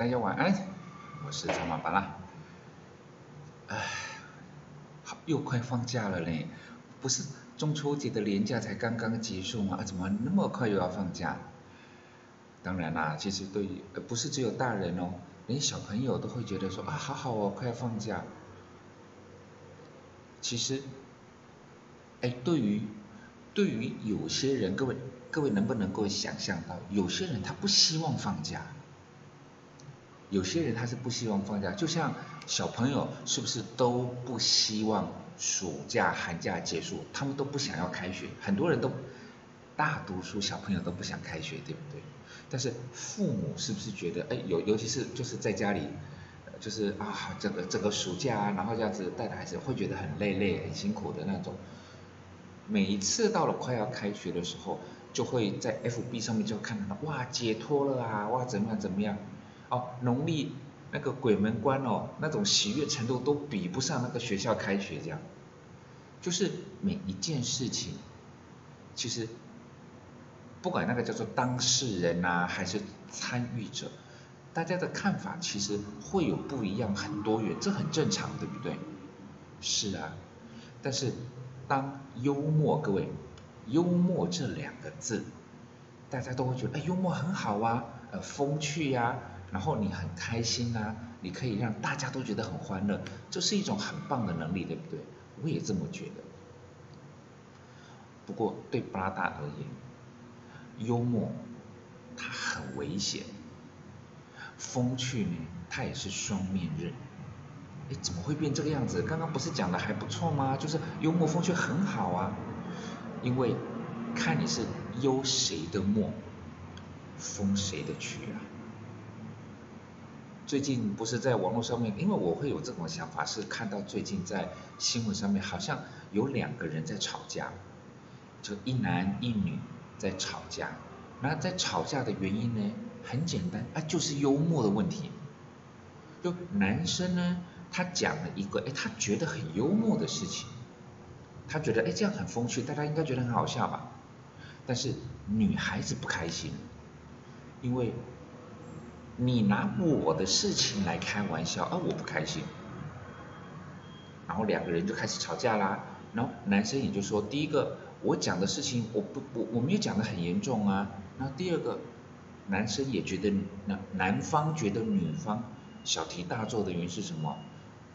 大家晚安，我是张马巴拉。唉，好，又快放假了嘞，不是中秋节的连假才刚刚结束吗？怎么那么快又要放假？当然啦，其实对，呃，不是只有大人哦，连小朋友都会觉得说啊，好好哦，快要放假。其实，哎，对于对于有些人，各位各位能不能够想象到，有些人他不希望放假，有些人他是不希望放假，就像小朋友是不是都不希望暑假寒假结束，他们都不想要开学，很多人都大多数小朋友都不想开学，对不对？但是父母是不是觉得，哎，尤尤其是就是在家里。就是啊，这个这个暑假啊，然后这样子带着孩子，会觉得很累累、很辛苦的那种。每一次到了快要开学的时候，就会在 FB 上面就看到，哇，解脱了啊，哇，怎么样怎么样？哦，农历那个鬼门关哦，那种喜悦程度都比不上那个学校开学这样。就是每一件事情，其实不管那个叫做当事人呐，还是参与者。大家的看法其实会有不一样，很多元，这很正常，对不对？是啊，但是当幽默，各位，幽默这两个字，大家都会觉得，哎，幽默很好啊，呃，风趣呀，然后你很开心啊，你可以让大家都觉得很欢乐，这是一种很棒的能力，对不对？我也这么觉得。不过对布拉达而言，幽默它很危险。风趣呢，它也是双面刃。哎，怎么会变这个样子？刚刚不是讲的还不错吗？就是幽默风趣很好啊。因为看你是幽谁的默，风谁的趣啊。最近不是在网络上面，因为我会有这种想法，是看到最近在新闻上面好像有两个人在吵架，就一男一女在吵架。那在吵架的原因呢？很简单，啊，就是幽默的问题。就男生呢，他讲了一个，哎，他觉得很幽默的事情，他觉得，哎，这样很风趣，大家应该觉得很好笑吧？但是女孩子不开心，因为你拿我的事情来开玩笑，而我不开心。然后两个人就开始吵架啦。然后男生也就说，第一个，我讲的事情，我不，我我没有讲的很严重啊。那第二个。男生也觉得男男方觉得女方小题大做的原因是什么？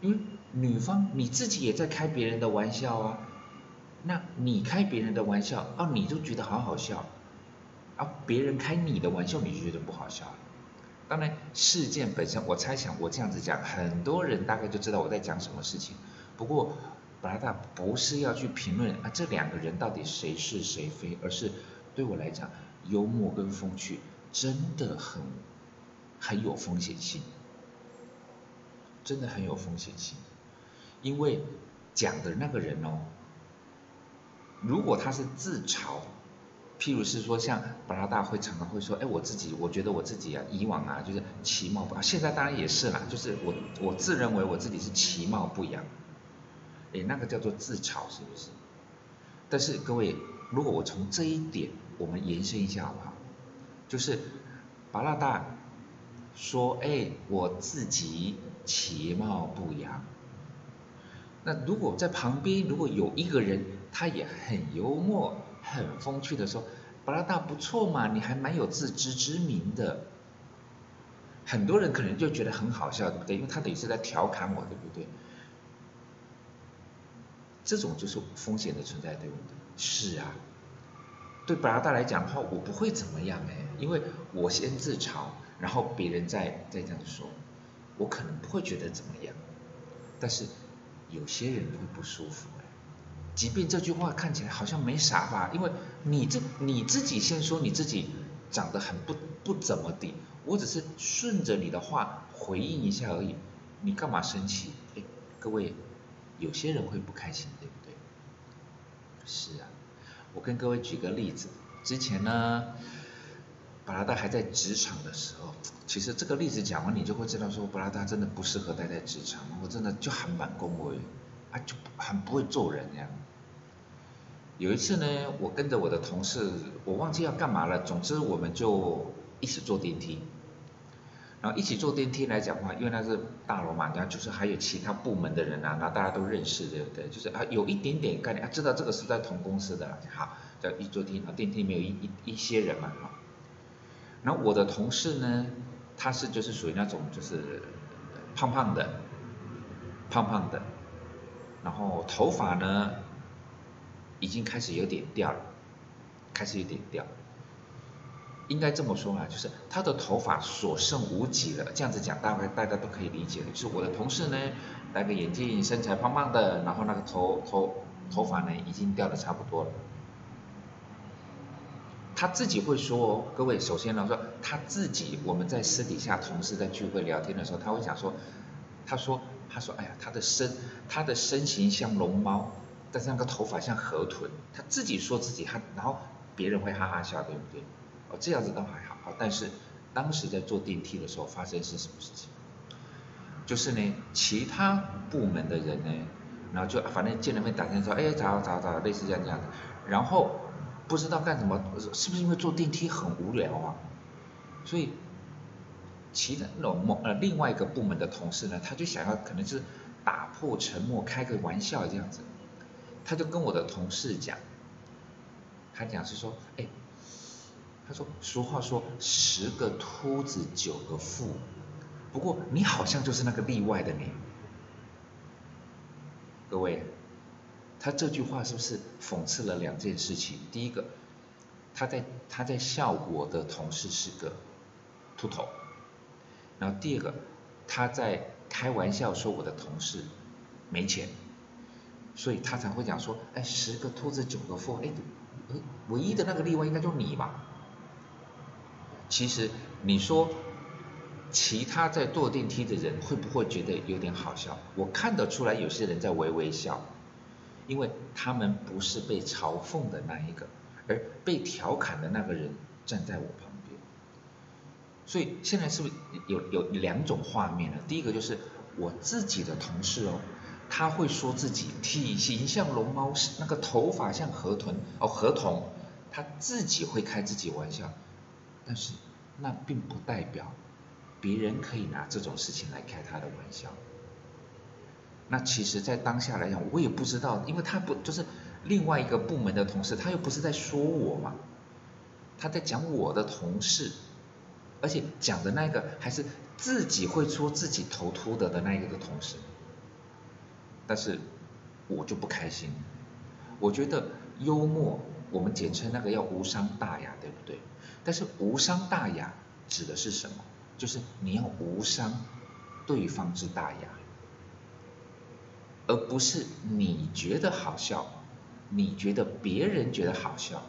因为女方你自己也在开别人的玩笑啊，那你开别人的玩笑啊，你就觉得好好笑，啊，别人开你的玩笑你就觉得不好笑。当然事件本身，我猜想我这样子讲，很多人大概就知道我在讲什么事情。不过布拉达不是要去评论啊这两个人到底谁是谁非，而是对我来讲，幽默跟风趣。真的很很有风险性，真的很有风险性，因为讲的那个人哦，如果他是自嘲，譬如是说像巴拉大会常常会说，哎，我自己我觉得我自己啊，以往啊就是其貌不扬，现在当然也是啦，就是我我自认为我自己是其貌不扬，哎，那个叫做自嘲是不是？但是各位，如果我从这一点我们延伸一下好不好？就是巴拉大说：“哎，我自己其貌不扬。那如果在旁边如果有一个人，他也很幽默、很风趣的说，巴拉大不错嘛，你还蛮有自知之明的。很多人可能就觉得很好笑，对不对？因为他等于是在调侃我，对不对？这种就是风险的存在，对不对？是啊。”对布拉达来讲的话，我不会怎么样哎，因为我先自嘲，然后别人再再这样说，我可能不会觉得怎么样。但是有些人会不舒服即便这句话看起来好像没啥吧，因为你这你自己先说你自己长得很不不怎么地，我只是顺着你的话回应一下而已，你干嘛生气？哎，各位，有些人会不开心，对不对？是啊。我跟各位举个例子，之前呢，巴拉达还在职场的时候，其实这个例子讲完，你就会知道说布拉达真的不适合待在职场，我真的就很满恭维，啊就很不会做人这样。有一次呢，我跟着我的同事，我忘记要干嘛了，总之我们就一起坐电梯，然后一起坐电梯来讲话，因为那是大楼嘛，然后就是还有其他部门的人啊，那大家都认识，对不对？就是啊，有一点点概念啊，知道这个是在同公司的，好，叫一坐电梯，电梯里面有一一一些人嘛，哈。然后我的同事呢，他是就是属于那种就是胖胖的，胖胖的，然后头发呢已经开始有点掉了，开始有点掉。应该这么说啊，就是他的头发所剩无几了。这样子讲，大概大家都可以理解。就是我的同事呢，戴个眼镜，身材胖胖的，然后那个头头头发呢，已经掉的差不多了。他自己会说，各位，首先呢说他自己，我们在私底下同事在聚会聊天的时候，他会讲说，他说他说，哎呀，他的身他的身形像龙猫，但是那个头发像河豚。他自己说自己，他然后别人会哈哈笑，对不对？哦，这样子倒还好，但是当时在坐电梯的时候发生是什么事情？就是呢，其他部门的人呢，然后就反正见了面打电话说，哎，咋咋咋，类似这样这样的，然后不知道干什么，是不是因为坐电梯很无聊啊？所以其他某某呃另外一个部门的同事呢，他就想要可能是打破沉默，开个玩笑这样子，他就跟我的同事讲，他讲是说，哎。他说：“俗话说，十个秃子九个富，不过你好像就是那个例外的你。”各位，他这句话是不是讽刺了两件事情？第一个，他在他在笑我的同事是个秃头，然后第二个，他在开玩笑说我的同事没钱，所以他才会讲说：“哎，十个秃子九个富，哎，唯一的那个例外应该就是你吧。”其实你说其他在坐电梯的人会不会觉得有点好笑？我看得出来有些人在微微笑，因为他们不是被嘲讽的那一个，而被调侃的那个人站在我旁。所以现在是不是有有两种画面呢？第一个就是我自己的同事哦，他会说自己体型像龙猫，那个头发像河豚哦河童，他自己会开自己玩笑。但是那并不代表别人可以拿这种事情来开他的玩笑。那其实，在当下来讲，我也不知道，因为他不就是另外一个部门的同事，他又不是在说我嘛，他在讲我的同事，而且讲的那个还是自己会说自己头秃的的那一个的同事。但是我就不开心，我觉得幽默，我们简称那个要无伤大雅，对不对？但是无伤大雅指的是什么？就是你要无伤对方之大雅，而不是你觉得好笑，你觉得别人觉得好笑，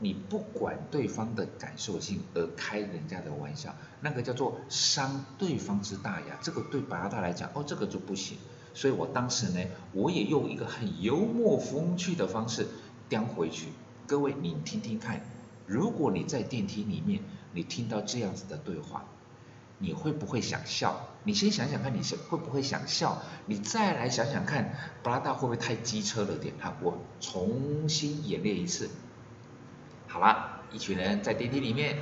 你不管对方的感受性而开人家的玩笑，那个叫做伤对方之大雅。这个对白大来讲，哦，这个就不行。所以我当时呢，我也用一个很幽默风趣的方式叼回去。各位，你听听看。如果你在电梯里面，你听到这样子的对话，你会不会想笑？你先想想看，你是会不会想笑？你再来想想看，布拉达会不会太机车了点？好，我重新演练一次。好了，一群人在电梯里面，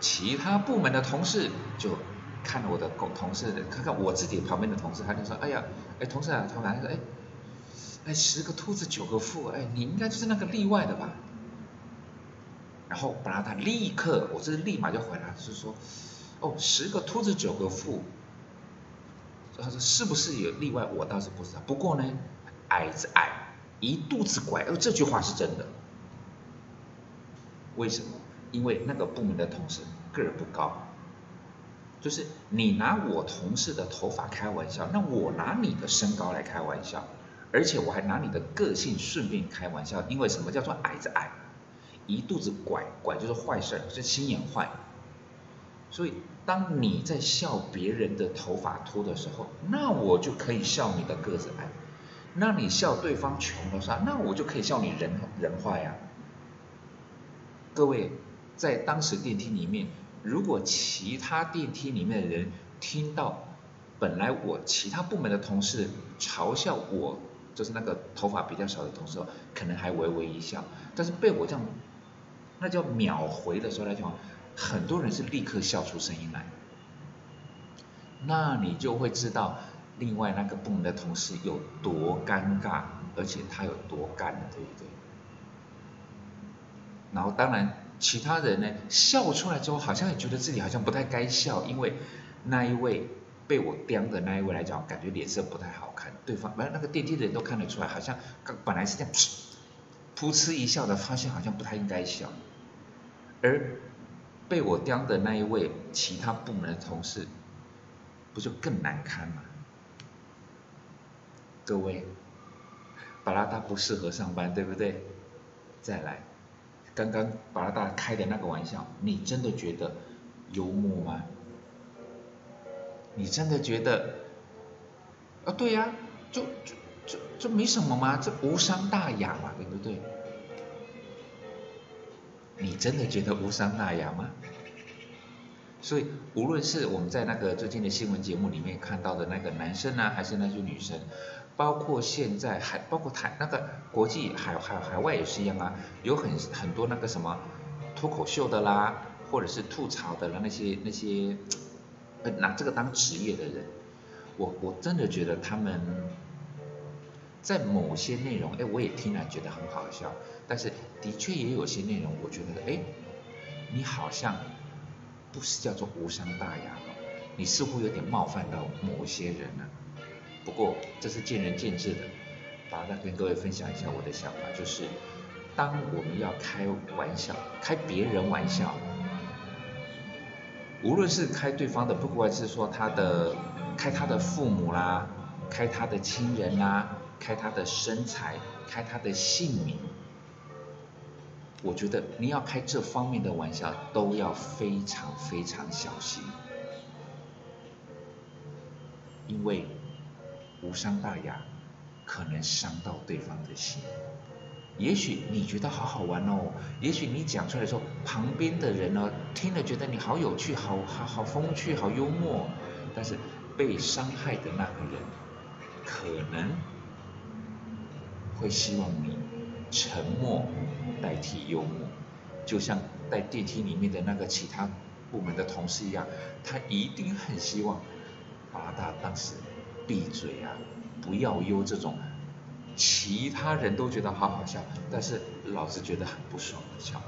其他部门的同事就看了我的同同事，看看我自己旁边的同事，他就说：“哎呀，哎，同事啊，他们说，哎，哎，十个秃子九个富，哎，你应该就是那个例外的吧？”然后本来他立刻，我这是立马就回答，是说，哦，十个秃子九个富，他说是不是有例外？我倒是不知道。不过呢，矮子矮，一肚子拐，哦，这句话是真的。为什么？因为那个部门的同事个儿不高，就是你拿我同事的头发开玩笑，那我拿你的身高来开玩笑，而且我还拿你的个性顺便开玩笑，因为什么叫做矮子矮？一肚子拐拐就是坏事，是心眼坏。所以当你在笑别人的头发秃的时候，那我就可以笑你的个子矮；那你笑对方穷的时候，那我就可以笑你人人坏呀。各位，在当时电梯里面，如果其他电梯里面的人听到本来我其他部门的同事嘲笑我，就是那个头发比较少的同事，可能还微微一笑，但是被我这样。那叫秒回的时候来讲，很多人是立刻笑出声音来。那你就会知道另外那个部门的同事有多尴尬，而且他有多干，对不对？然后当然其他人呢笑出来之后，好像也觉得自己好像不太该笑，因为那一位被我刁的那一位来讲，感觉脸色不太好看。对方，反正那个电梯的人都看得出来，好像本来是这样噗嗤一笑的，发现好像不太应该笑。而被我刁的那一位其他部门的同事，不就更难堪吗？各位，巴拉达不适合上班，对不对？再来。刚刚巴拉达开的那个玩笑，你真的觉得幽默吗？你真的觉得？啊，对呀，就就就就没什么嘛，这无伤大雅嘛，对不对？你真的觉得无伤大雅吗？所以，无论是我们在那个最近的新闻节目里面看到的那个男生啊，还是那些女生。包括现在还包括台那个国际海海海外也是一样啊，有很很多那个什么脱口秀的啦，或者是吐槽的啦那些那些拿这个当职业的人，我我真的觉得他们在某些内容，哎，我也听了觉得很好笑，但是的确也有些内容，我觉得哎，你好像不是叫做无伤大雅你似乎有点冒犯到某些人了。不过这是见仁见智的，把它跟各位分享一下我的想法，就是当我们要开玩笑，开别人玩笑，无论是开对方的，不管是说他的，开他的父母啦，开他的亲人啦，开他的身材，开他的姓名，我觉得你要开这方面的玩笑，都要非常非常小心，因为。无伤大雅，可能伤到对方的心。也许你觉得好好玩哦，也许你讲出来的时候，旁边的人呢听了觉得你好有趣，好好好风趣，好幽默。但是被伤害的那个人，可能会希望你沉默代替幽默，就像在电梯里面的那个其他部门的同事一样，他一定很希望把他当时。闭嘴啊！不要忧这种其他人都觉得好好笑，但是老子觉得很不爽的笑话，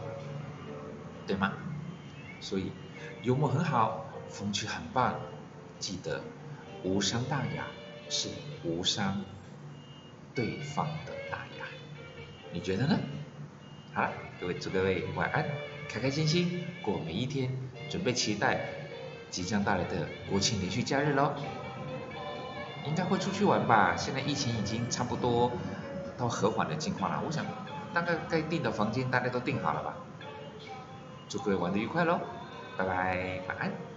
对吗？所以幽默很好，风趣很棒，记得无伤大雅是无伤对方的大雅，你觉得呢？好了，各位祝各位晚安，开开心心过每一天，准备期待即将到来的国庆连续假日喽！应该会出去玩吧？现在疫情已经差不多到和缓的情况了，我想大概该订的房间大家都订好了吧？祝各位玩的愉快喽，拜拜，晚安。